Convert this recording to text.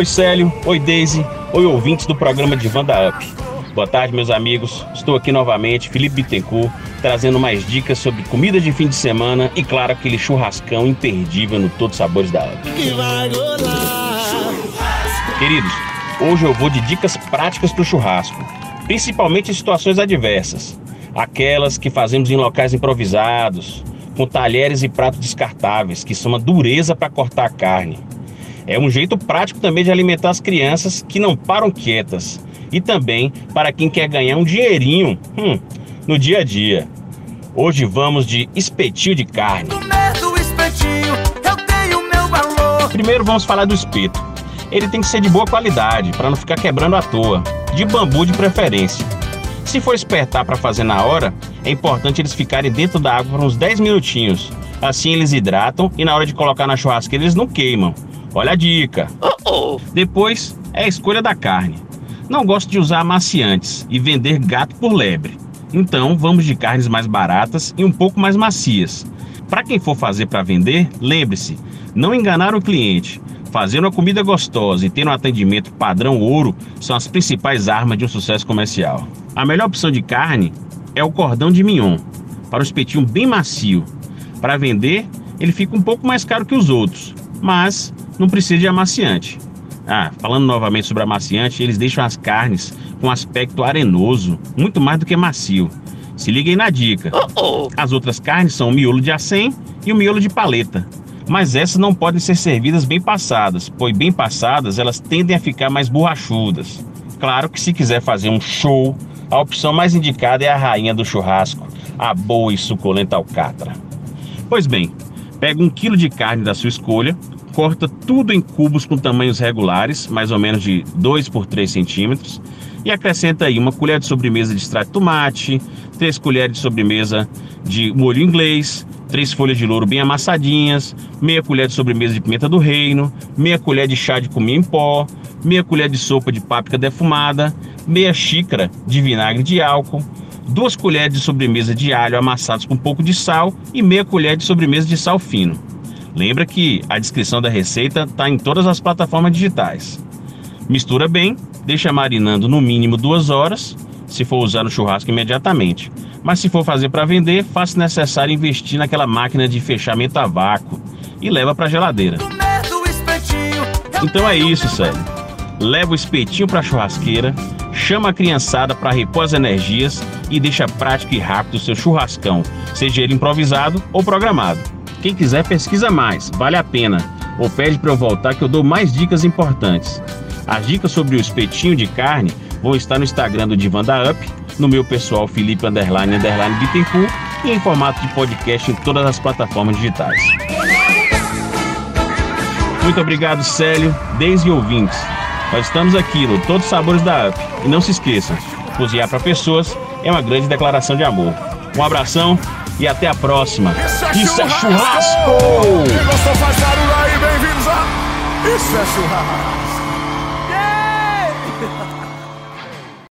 Oi Célio, oi Daisy, oi ouvintes do programa de Vanda Up. Boa tarde, meus amigos. Estou aqui novamente, Felipe Bittencourt, trazendo mais dicas sobre comida de fim de semana e, claro, aquele churrascão imperdível no Todos Sabores da Up. Queridos, hoje eu vou de dicas práticas para o churrasco, principalmente em situações adversas. Aquelas que fazemos em locais improvisados, com talheres e pratos descartáveis, que são uma dureza para cortar a carne. É um jeito prático também de alimentar as crianças que não param quietas. E também para quem quer ganhar um dinheirinho hum, no dia a dia. Hoje vamos de espetinho de carne. Primeiro vamos falar do espeto. Ele tem que ser de boa qualidade, para não ficar quebrando à toa. De bambu de preferência. Se for espertar para fazer na hora, é importante eles ficarem dentro da água por uns 10 minutinhos. Assim eles hidratam e na hora de colocar na churrasqueira eles não queimam. Olha a dica. Uh -oh. Depois é a escolha da carne. Não gosto de usar amaciantes e vender gato por lebre. Então vamos de carnes mais baratas e um pouco mais macias. Para quem for fazer para vender, lembre-se, não enganar o cliente. Fazer uma comida gostosa e ter um atendimento padrão ouro são as principais armas de um sucesso comercial. A melhor opção de carne é o cordão de mignon, para o espetinho bem macio. Para vender, ele fica um pouco mais caro que os outros, mas não precisa de amaciante. Ah, falando novamente sobre amaciante, eles deixam as carnes com aspecto arenoso, muito mais do que macio. Se liguem na dica. As outras carnes são o miolo de acém e o miolo de paleta. Mas essas não podem ser servidas bem passadas, pois bem passadas elas tendem a ficar mais borrachudas. Claro que se quiser fazer um show, a opção mais indicada é a rainha do churrasco, a boa e suculenta alcatra. Pois bem, pega um quilo de carne da sua escolha, corta tudo em cubos com tamanhos regulares, mais ou menos de 2 por 3 centímetros, e acrescenta aí uma colher de sobremesa de extrato de tomate, três colheres de sobremesa de molho inglês, três folhas de louro bem amassadinhas, meia colher de sobremesa de pimenta do reino, meia colher de chá de cominho em pó, meia colher de sopa de páprica defumada, meia xícara de vinagre de álcool, duas colheres de sobremesa de alho amassados com um pouco de sal e meia colher de sobremesa de sal fino. Lembra que a descrição da receita está em todas as plataformas digitais. Mistura bem, deixa marinando no mínimo duas horas, se for usar no churrasco imediatamente. Mas se for fazer para vender, faça necessário investir naquela máquina de fechamento a vácuo e leva para a geladeira. Então é isso, sério. Leva o espetinho para a churrasqueira, chama a criançada para repor as energias e deixa prático e rápido o seu churrascão, seja ele improvisado ou programado. Quem quiser, pesquisa mais, vale a pena. Ou pede para eu voltar que eu dou mais dicas importantes. As dicas sobre o espetinho de carne vão estar no Instagram do Divanda Up, no meu pessoal Felipe Underline Underline Bittencourt e em formato de podcast em todas as plataformas digitais. Muito obrigado, Célio, desde ouvintes. Nós estamos aqui no Todos os Sabores da Up. E não se esqueçam, cozinhar para pessoas é uma grande declaração de amor. Um abração e até a próxima. Isso é Isso churrasco! É churrasco! Quem gostou faz barulho aí, bem-vindos a Isso é churrasco!